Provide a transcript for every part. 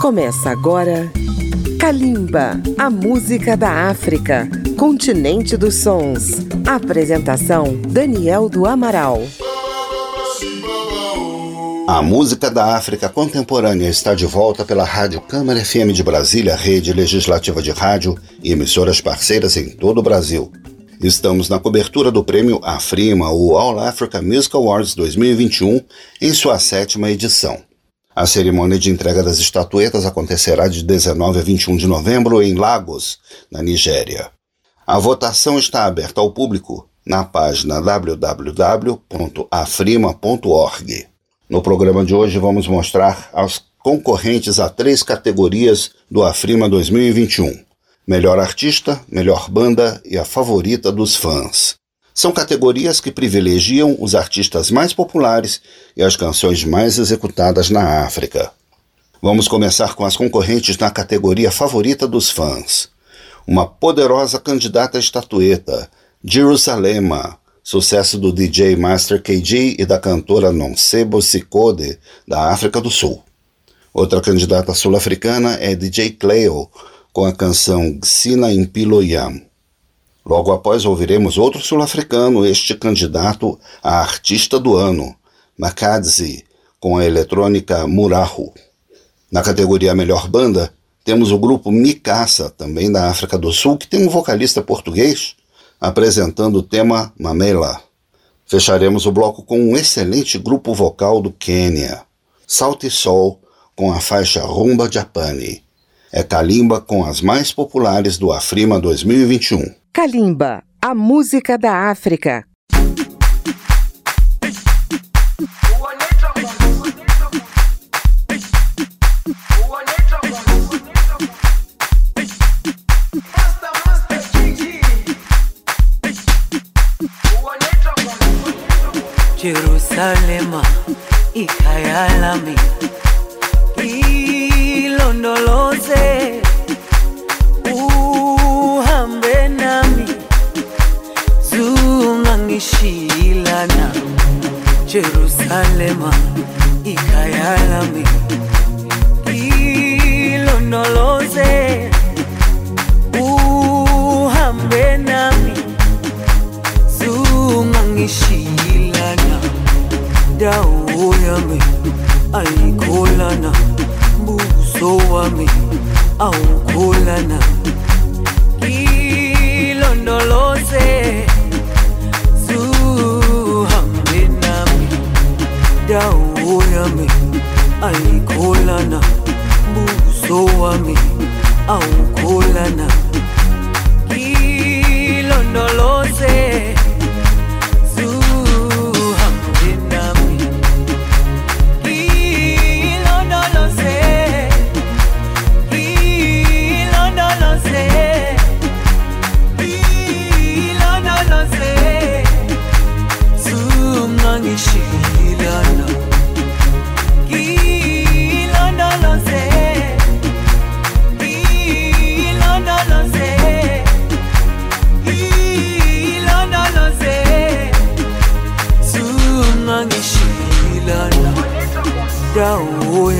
Começa agora Kalimba, a música da África, continente dos sons. Apresentação Daniel do Amaral. A música da África contemporânea está de volta pela Rádio Câmara FM de Brasília, rede legislativa de rádio e emissoras parceiras em todo o Brasil. Estamos na cobertura do prêmio Afrima, o All Africa Music Awards 2021, em sua sétima edição. A cerimônia de entrega das estatuetas acontecerá de 19 a 21 de novembro em Lagos, na Nigéria. A votação está aberta ao público na página www.afrima.org. No programa de hoje vamos mostrar aos concorrentes a três categorias do Afrima 2021 melhor artista, melhor banda e a favorita dos fãs. São categorias que privilegiam os artistas mais populares e as canções mais executadas na África. Vamos começar com as concorrentes na categoria favorita dos fãs. Uma poderosa candidata à estatueta, Jerusalema, sucesso do DJ Master KG e da cantora Nonsebo Sikode, da África do Sul. Outra candidata sul-africana é DJ Cleo, com a canção Gsina Impiloyam. Logo após ouviremos outro sul-africano, este candidato a artista do ano, Makadzi, com a eletrônica Murahu. Na categoria Melhor Banda, temos o grupo Mikasa, também da África do Sul, que tem um vocalista português, apresentando o tema Mamela. Fecharemos o bloco com um excelente grupo vocal do Quênia, Salt e Sol, com a faixa Rumba Japani é Kalimba com as mais populares do Afrima 2021. Kalimba, a música da África.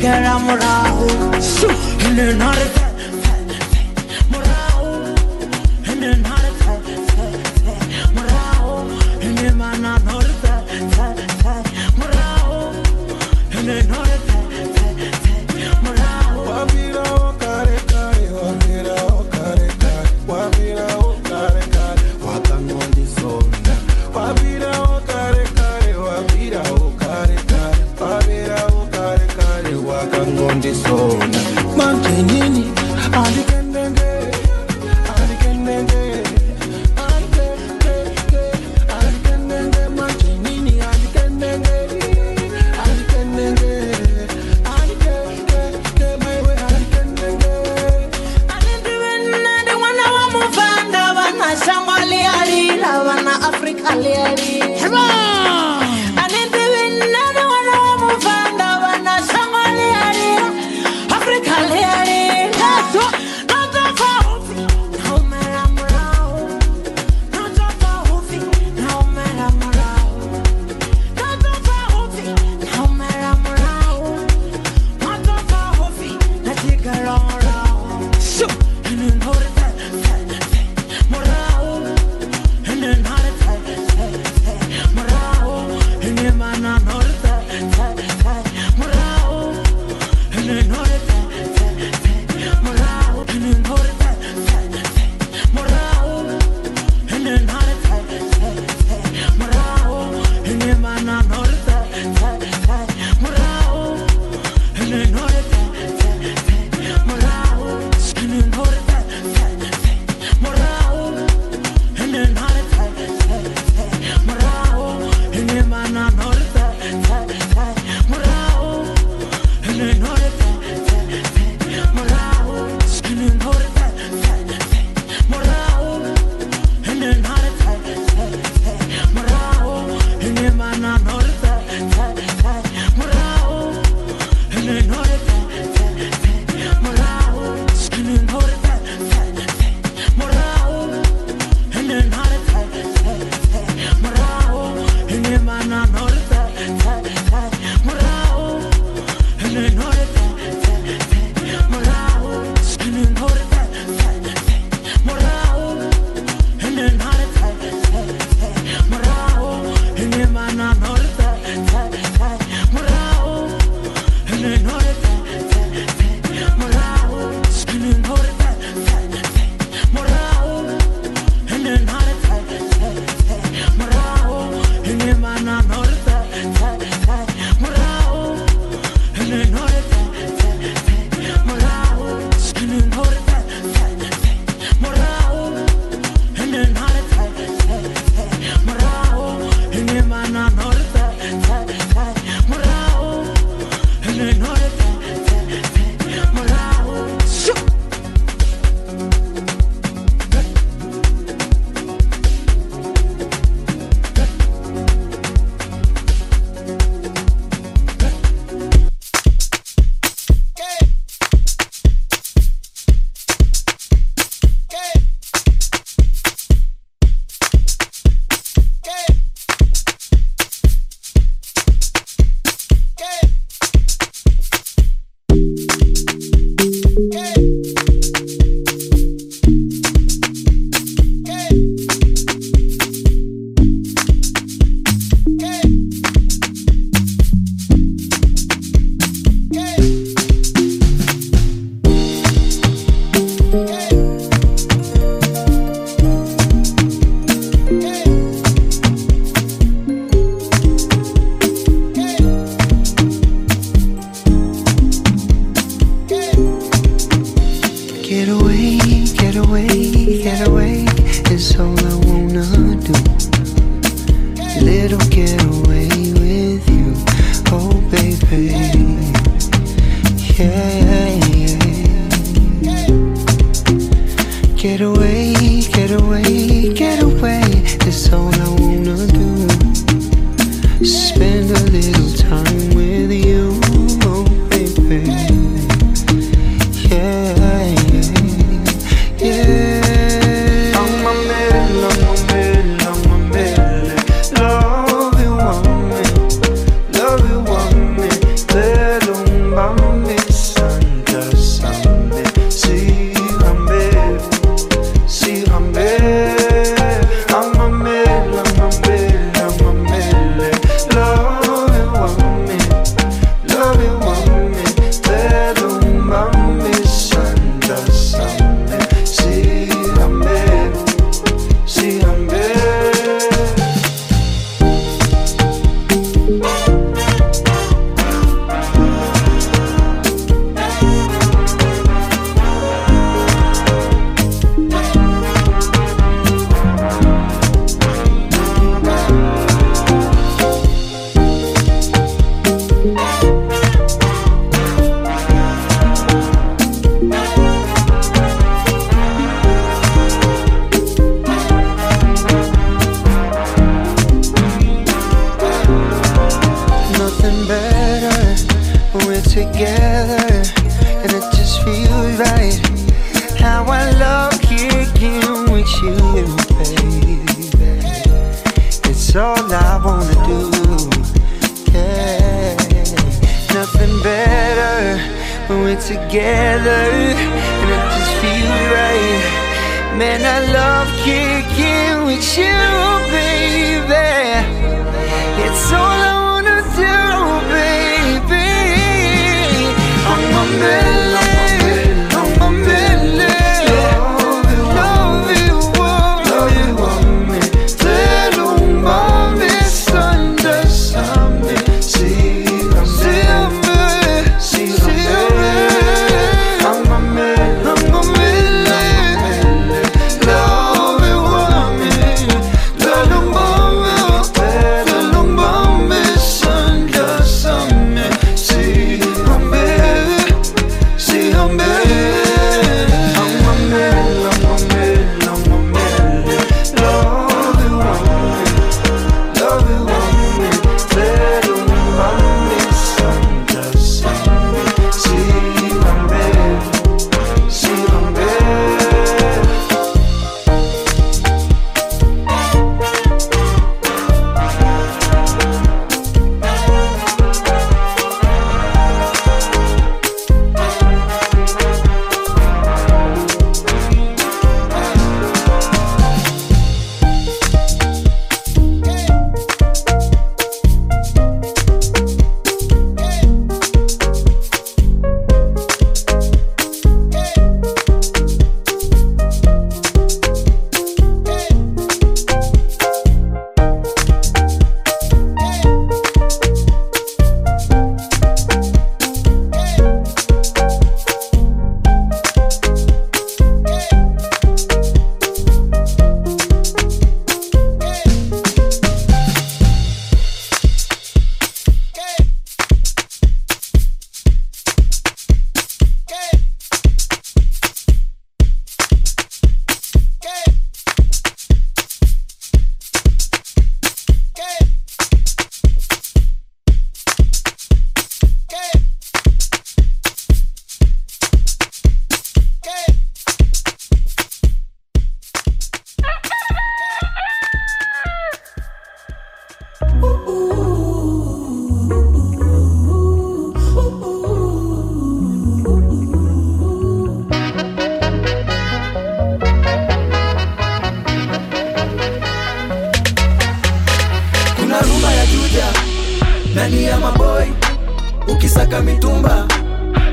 Chikara morao And then not a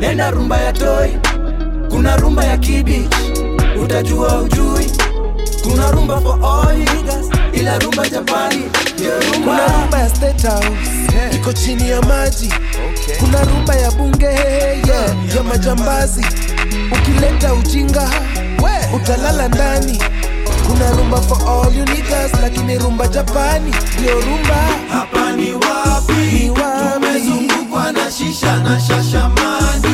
nenda rumba ya toi. Kuna rumba ya kibichi, utajua ujui. Kuna rumba for all niggas, ila rumba japani. Rumba. Kuna rumba ya State House. Iko chini ya maji. Kuna rumba ya bunge. Yeah, ya majambazi. Ukileta ujinga utalala ndani. Kuna rumba for all you niggas, lakini rumba japani. Ndio rumba hapa ni wapi? Ni wapi? tumezungukwa na shisha na shashamani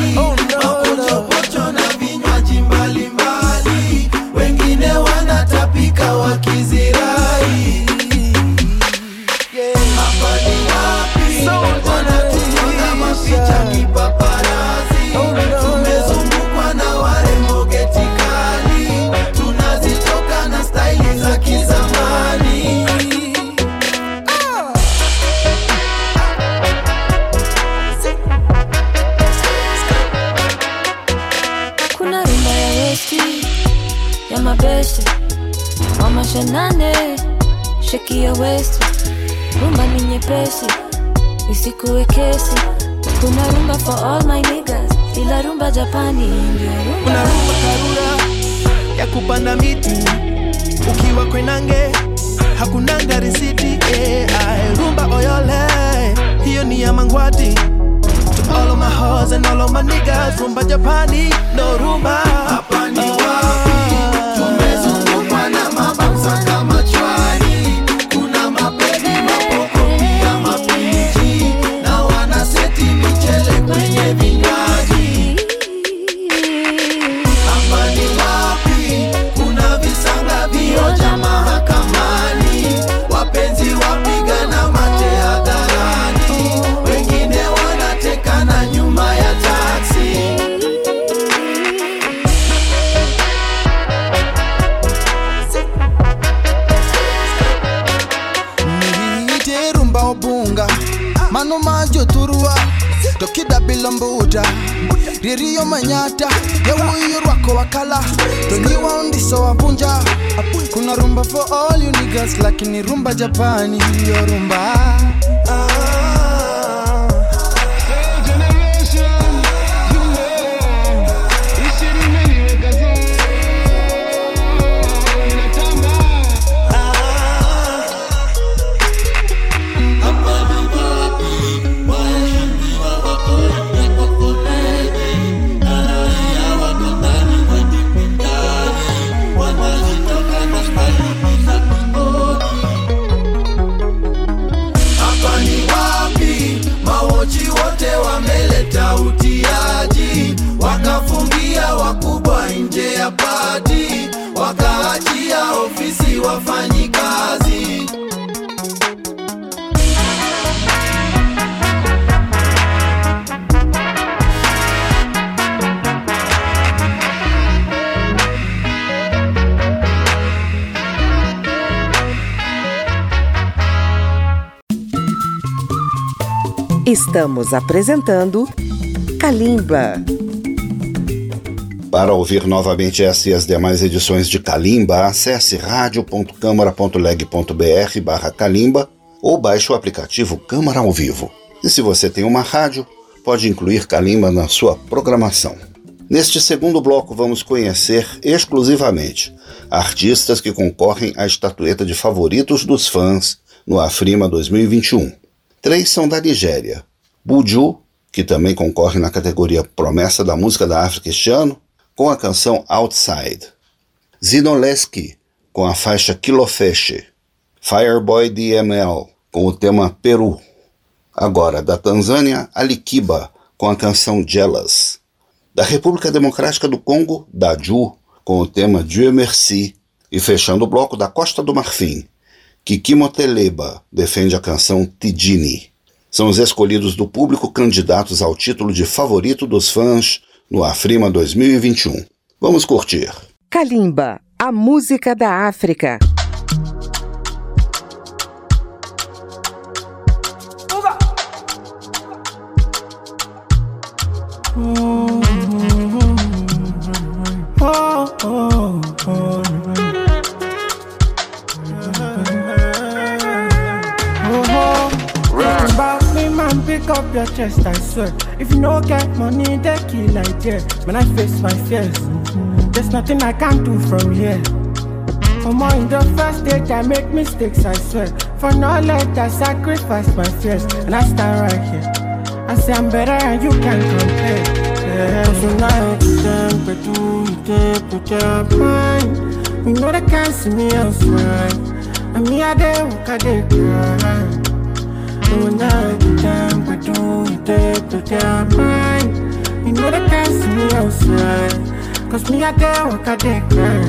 wa nane sheki ya west. Rumba ni nyepesi isikuwe kesi. Kuna rumba for all my niggas ila rumba japani. Ndio kuna rumba rumba karura ya kupanda miti. Ukiwa kwenange hakunanga risiti eh, rumba oyole hiyo ni ya mangwati. To all of my hoes and all of my niggas rumba japani no rumba. Hapa ni wapi ririyo manyata yawuyo rwako wakala to nyiwa ondiso wavunja kuna rumba for all you niggas lakini rumba japani iyo rumba. hapa Estamos apresentando Kalimba. Para ouvir novamente essa e as demais edições de Kalimba, acesse radio.câmara.leg.br barra Kalimba ou baixe o aplicativo Câmara ao Vivo. E se você tem uma rádio, pode incluir Kalimba na sua programação. Neste segundo bloco, vamos conhecer exclusivamente artistas que concorrem à estatueta de favoritos dos fãs no Afrima 2021. Três são da Nigéria: Buju, que também concorre na categoria Promessa da Música da África este ano, com a canção Outside. Zinoleski, com a faixa Kilofeche. Fireboy DML, com o tema Peru. Agora, da Tanzânia, Alikiba, com a canção Jealous. Da República Democrática do Congo, Daju, com o tema Dieu Merci. E fechando o bloco da Costa do Marfim, Kiki Moteleba defende a canção Tidini. São os escolhidos do público candidatos ao título de favorito dos fãs no Afrima 2021. Vamos curtir. Kalimba, a música da África. Your chest, I swear. If you no get money, they kill like yeah. When I face my fears, there's nothing I can do from here. For more in the first stage, I make mistakes, I swear. For knowledge, I sacrifice my fears, and I stand right here. I say I'm better, and you can't compare. Yeah, so now you them, but do take put your mind? You know they can't see me elsewhere. And me, I walk, I dey cry. So now you them, we do you take put your mind? You know they can't see me outside. Cause me, I dey walk, I dey cry.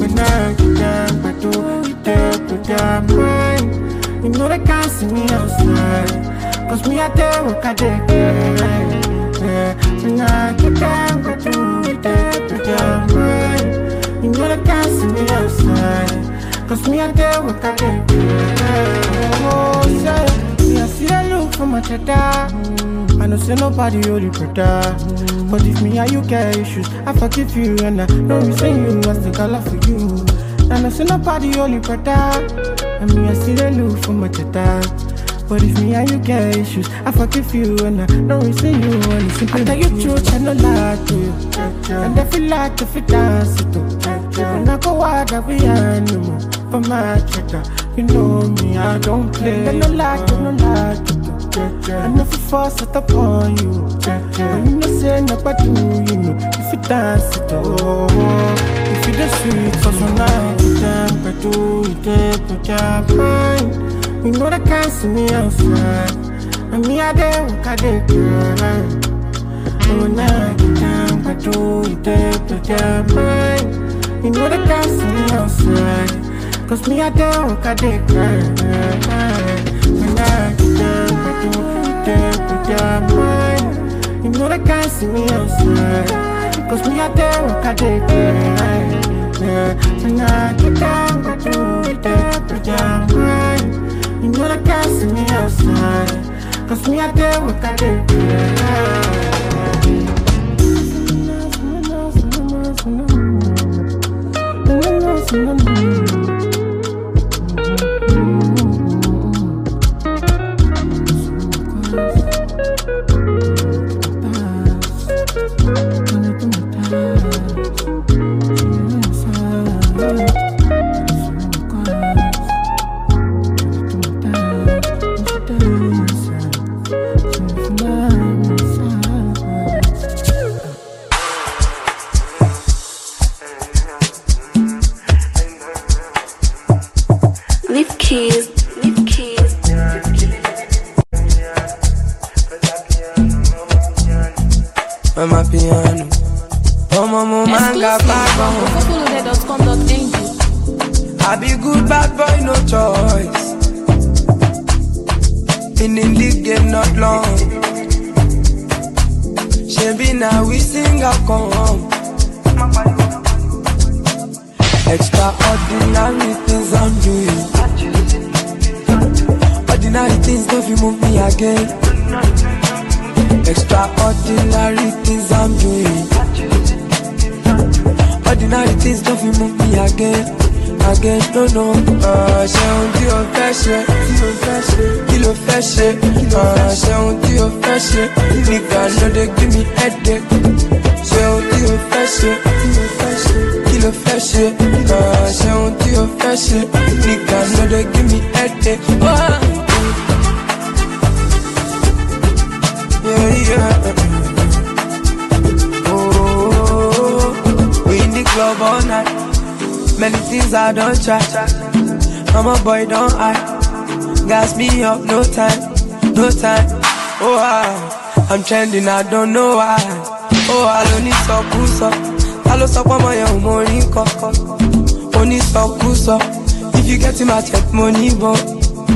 But now you them, but do you take put your mind? You know they can't see me outside. Cause me, I dey walk, I cry. Yeah, when I get down, we do it there, put your mind. You know they can't see me outside. Cause me, I dey walk, I dey. Oh, say, me, I see that look for my cheddar. I know say nobody you better. But if me and you get issues, I forgive you and I know we say you still got love for you. I know say nobody hold you. And me I see the look for my cheddar. But if me and you get issues, I forgive you and I don't resent you and it's simple. I tell you truth, I no lie to you. And I feel like if it dance it too. When I go out, I be animal for my cheddar. You know me, I don't play. I no lie, I no you. I never force it upon you. And you know say nobody you know. If you dance it oh, if you the sweet, so so now you damn, but do you eh, put your mind. You know they can't see me outside. And me, I dey walk, I dey cry. Oh, now you but do you eh, to your mind? You know they can't see me outside. Cause me, I dey walk, I dey cry. When I get down, but do take to your mind? You know they can't see me outside. Cause me, I dey walk, I cry. Yeah, when I get down, but do take to your mind? You know they can't see me outside. Cause me a day work a day. Leave boy, don't I? Gas me up, no time, no time. Oh, I, I'm trending, I don't know why. Oh, I don't need so cool, so. I lost up on my own money, Only so cool, so. If you get in my check money, but.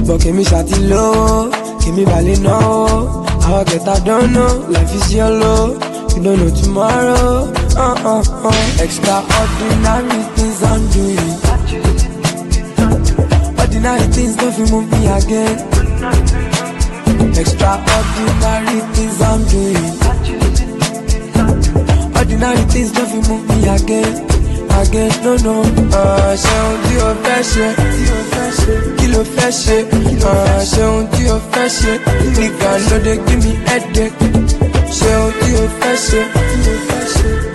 But give me shawty low, give me valley no. How I get, I don't know. Life is yellow, you don't know tomorrow. Uh uh uh. Extraordinary things I'm doing. Ordinary things don't feel move me again. Extraordinary things I'm doing. Ordinary things don't feel move me again. Again, no, no. Uh, ṣe ohun tí o fẹ́ ṣe, kí ló fẹ́ ṣe. Uh, ṣe ohun tí o fẹ́ ṣe, nigga no dey give me headache. Ṣe ohun tí o fẹ́ ṣe,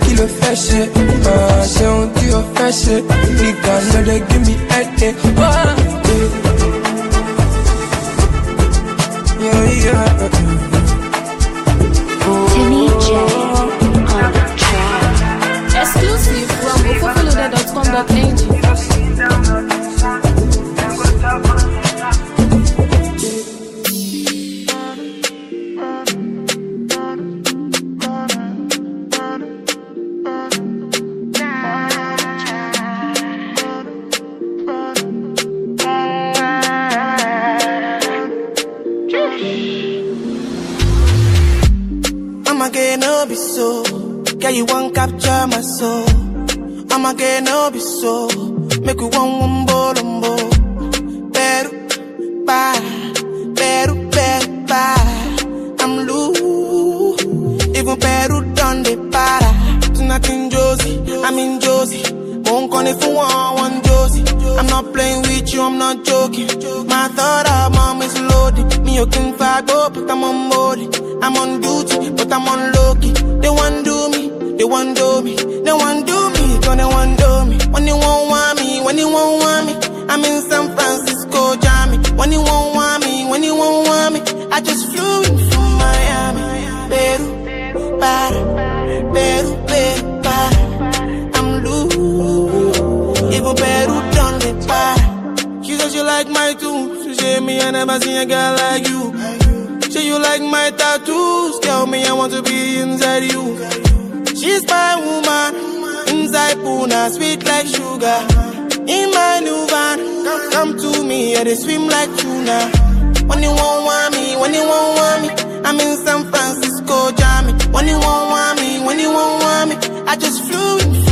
kí ló fẹ́ ṣe. Uh, ṣe ohun tí o fẹ́ ṣe, me headache. Ah, yeah, yeah. Call it for one, Josie. I'm not playing with you, I'm not joking. My thought of mom is loaded. Me, you can fight, oh, but I'm on molly. I'm on duty, but I'm on low. They want do me, they want do me, they want do me, cause they want do me. When they won't want me, when they won't want me, I'm in San Francisco, Jammy. When they won't want me, when they won't want me, I just flew in from Miami, Peru, para, Peru, She said she like my tunes, she said me I never seen a girl like you. Say you like my tattoos, tell me I want to be inside you. She's my woman, inside Puna, sweet like sugar. In my new van, come, come to me, yeah, they swim like tuna. When you won't want me, when you won't want me, I'm in San Francisco, Jammy. When you won't want me, when you won't want me, I just flew in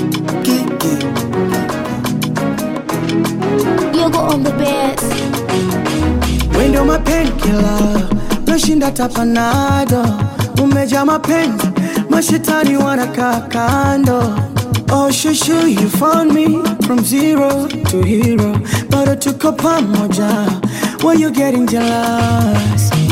yoga on the bed. Wewe ndio mapenkila, my tapanado, umejaa mapenzi, mashetani wanakaa candle. Oh, shushu, you found me from zero to hero, but I bado a pamoja. when you getting jealous?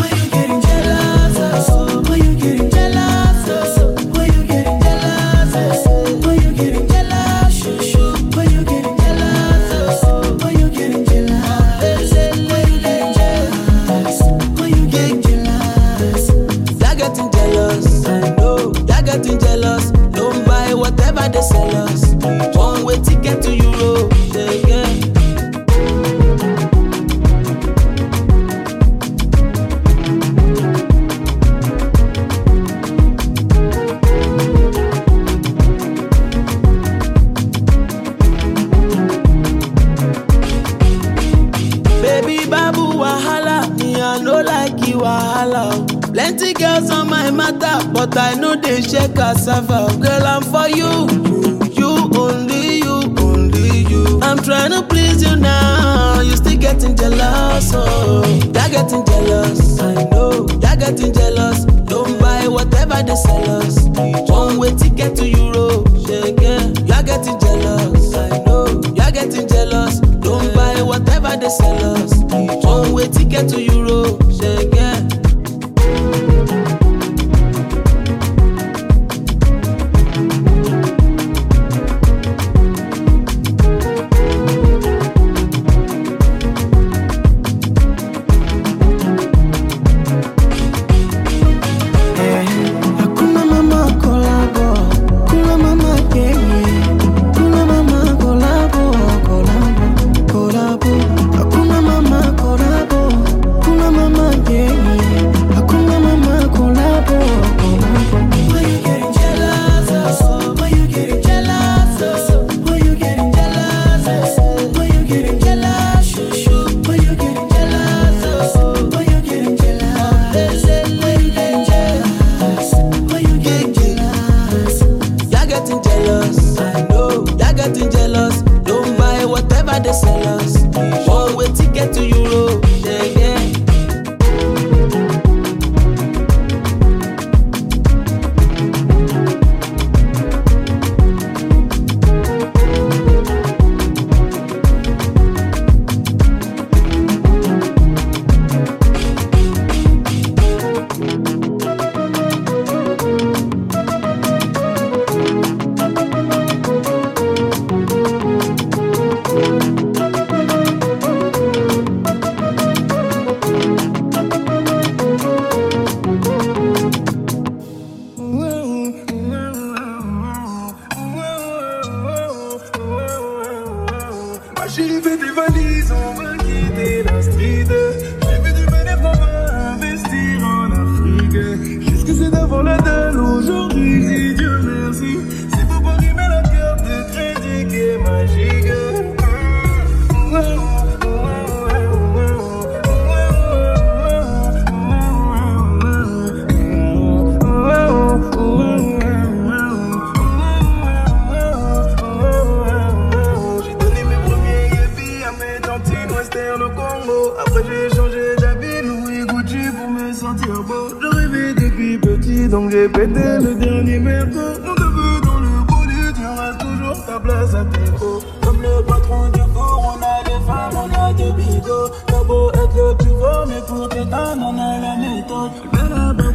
donc j'ai pété le dernier merde. Nous te dans le produit, tu auras toujours ta place à déco. Comme le patron du cours, on a des femmes, on a des bigots. T'as beau être le plus fort, mais pour tes dames on a la méthode. Mais la bague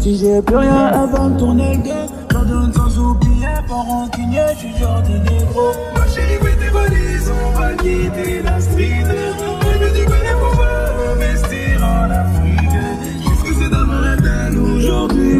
si j'ai plus rien avant de tourner le gars, j'en donne sans oublier, pas rancunier, je suis genre des négros. Ma chérie, fais tes valises, on va quitter la.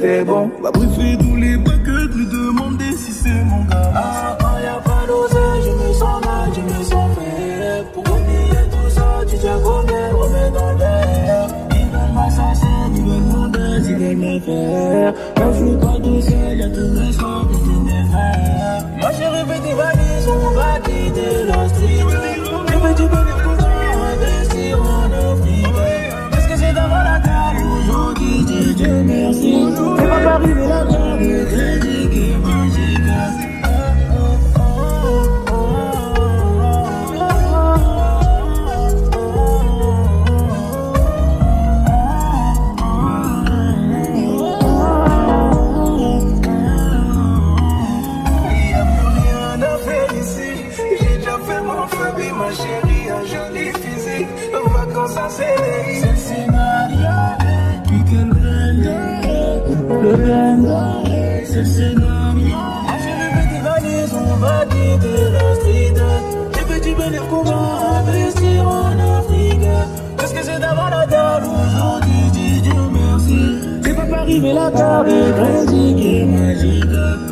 est bon. Va briefer tous les buckets, lui demander si c'est mon gars. Ah, quand y'a pas d'oseille, je me sens mal, je me sens fait. Pour oublier tout ça, tu tiens combien, remets dans l'air. Ils veulent m'assassiner, ils veulent mon deuil, ils veulent me faire. Moi, je pas de sel, y'a tout mes soins, tous mes frères. Moi, j'ai rêvé des valises, on va quitter la street. Pas arriver la मिला चाबी भैंसी की मस्जिद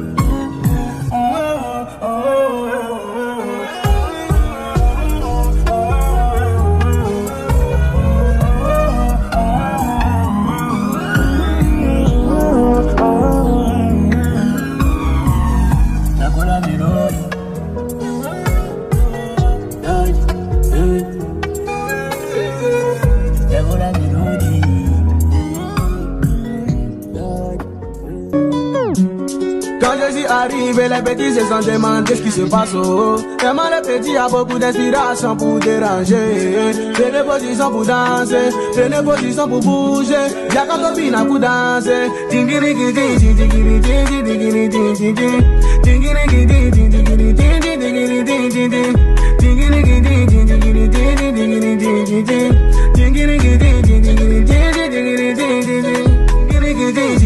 arrivé, les petits se sont demandé ce qui se passe. Oh. Tellement les petits a beaucoup d'inspiration pour déranger. Prenez position pour danser, prenez position pour bouger. Y'a quand on pour danser. Tingiri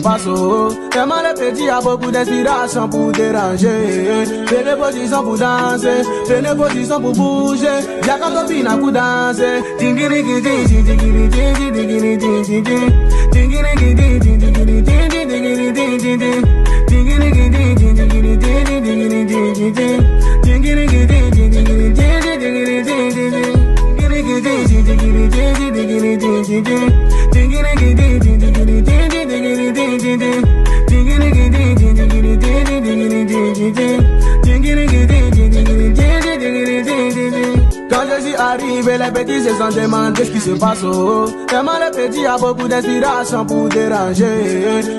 demandé ce qui se. Oh. Tellement les petits a beaucoup d'inspiration pour déranger. Prenez position pour danser, prenez position pour bouger. Y'a quand on vient pour danser. Tingiri gidi, tingiri tingiri tingiri tingiri tingiri Quand arrivé, les petits se sont demandé ce qui se passe. Oh. Tellement les petits a beaucoup d'inspiration pour déranger.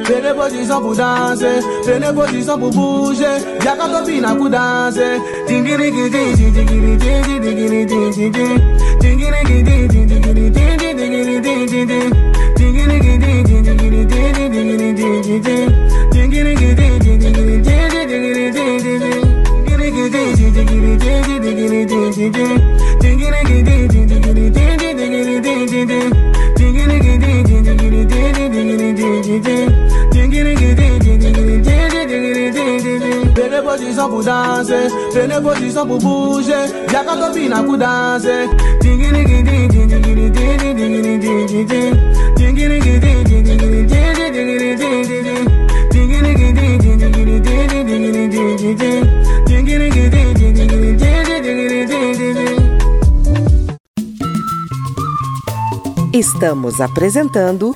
Prenez position pour danser, prenez position pour bouger. Y'a quand on vient pour danser. Tingiri position pour danser, prenez position pour bouger. Y'a quand on vient pour danser. Estamos apresentando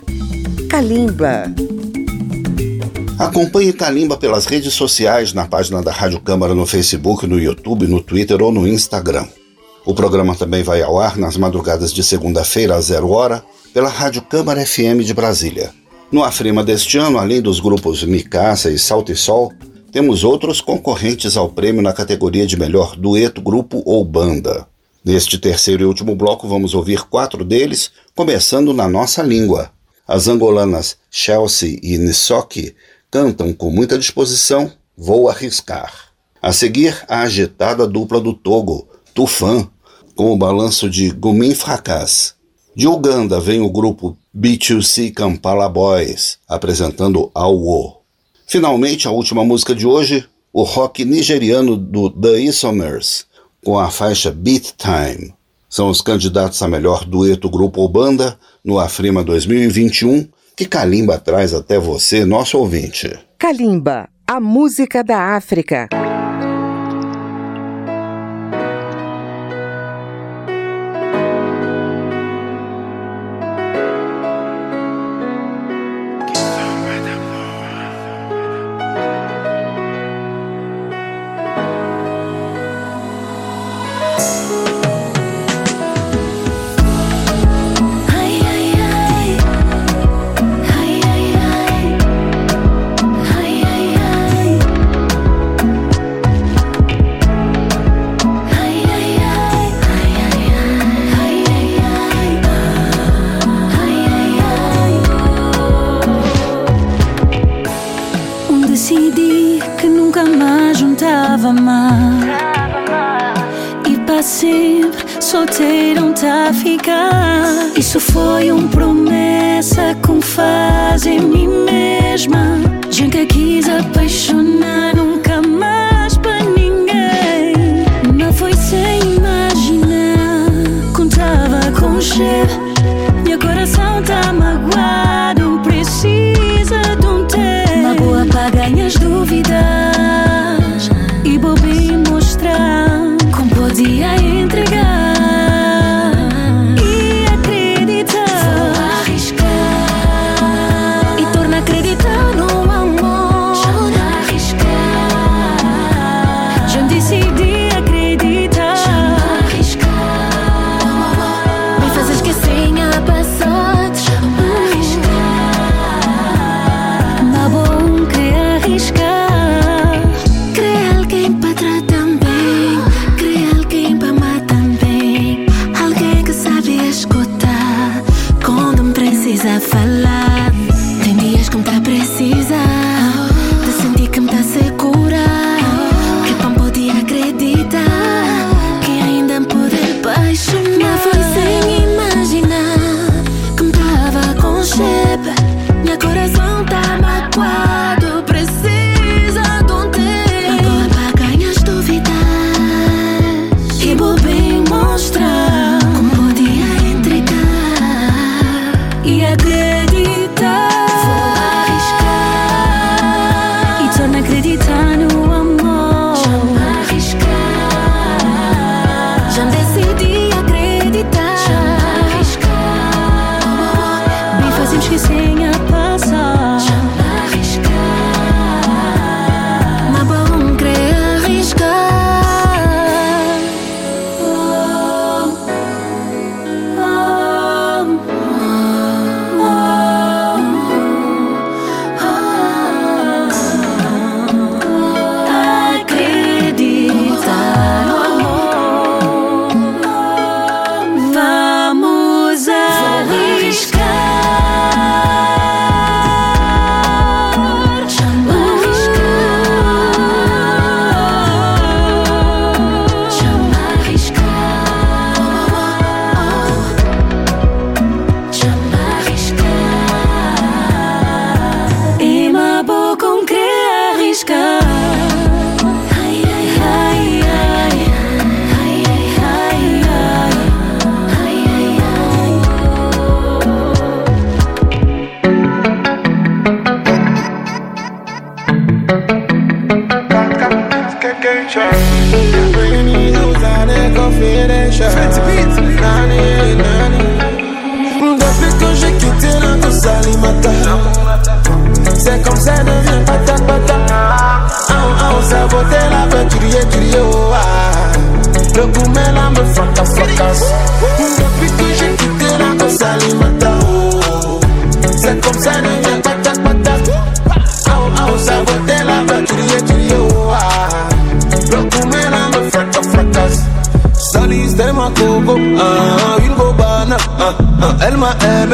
Calimba. Acompanhe Calimba pelas redes sociais, na página da Rádio Câmara no Facebook, no YouTube, no Twitter ou no Instagram. O programa também vai ao ar nas madrugadas de segunda-feira, às zero hora, pela Rádio Câmara FM de Brasília. No Afrima deste ano, além dos grupos Micaça e Salto e Sol, temos outros concorrentes ao prêmio na categoria de melhor dueto, grupo ou banda. Neste terceiro e último bloco, vamos ouvir quatro deles, começando na nossa língua. As angolanas Chelsea e Nisoki cantam com muita disposição Vou Arriscar. A seguir, a agitada dupla do Togo, Tufan, com o balanço de Gumin Fracas. De Uganda vem o grupo B2C Kampala Boys, apresentando Awo. Finalmente, a última música de hoje, o rock nigeriano do The Isomers, com a faixa Beat Time. São os candidatos a melhor dueto grupo ou banda no Afrima 2021, que Kalimba traz até você, nosso ouvinte. Kalimba, a música da África. ficar. Isso foi um promessa com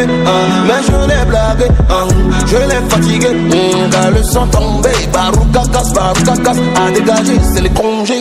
Hein. mais je l'ai blagué, hein. je l'ai fatigué, car le sang tombé, Barouka casse, Barouka casse, à dégager, c'est les congés.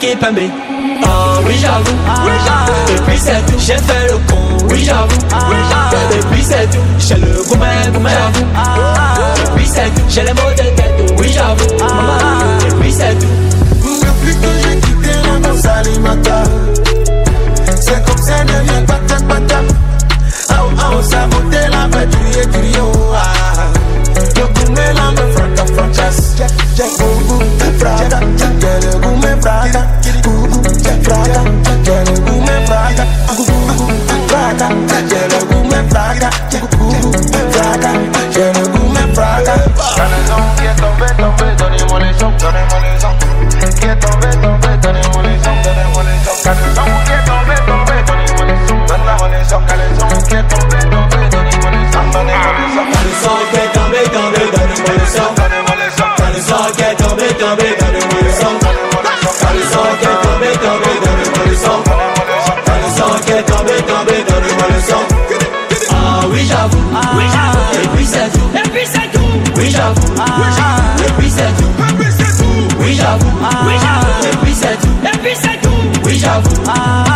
femme ah, oui j'avoue, oui j'avoue. Depuis c'est j'ai fait le con. Oui j'avoue, oui j'avoue. Depuis c'est j'ai le gourmet, gourmet J'avoue, depuis c'est J'ai les mots de tête, oui j'avoue. Depuis c'est Depuis que j'ai quitté la danse C'est comme ça devient gume fraga, be, je me oui j'avoue, et puis c'est tout, et puis c'est tout, oui j'avoue.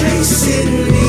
Chasing me,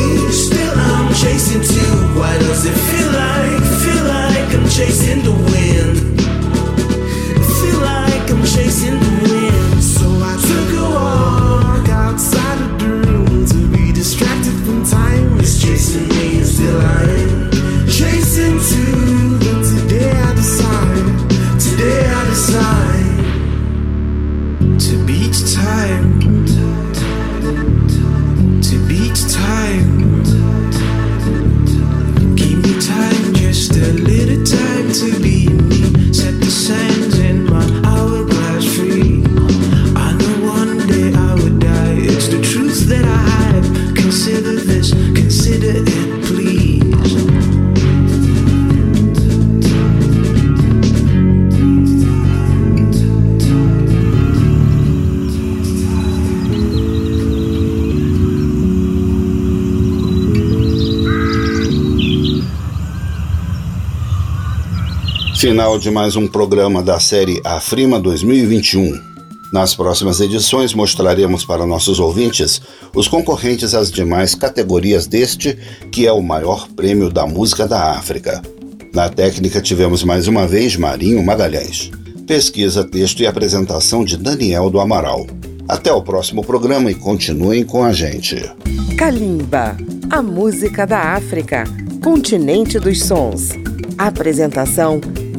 de mais um programa da série Afrima 2021. Nas próximas edições mostraremos para nossos ouvintes os concorrentes às demais categorias deste, que é o maior prêmio da música da África. Na técnica tivemos mais uma vez Marinho Magalhães. Pesquisa, texto e apresentação de Daniel do Amaral. Até o próximo programa e continuem com a gente. Kalimba, a música da África, continente dos sons. Apresentação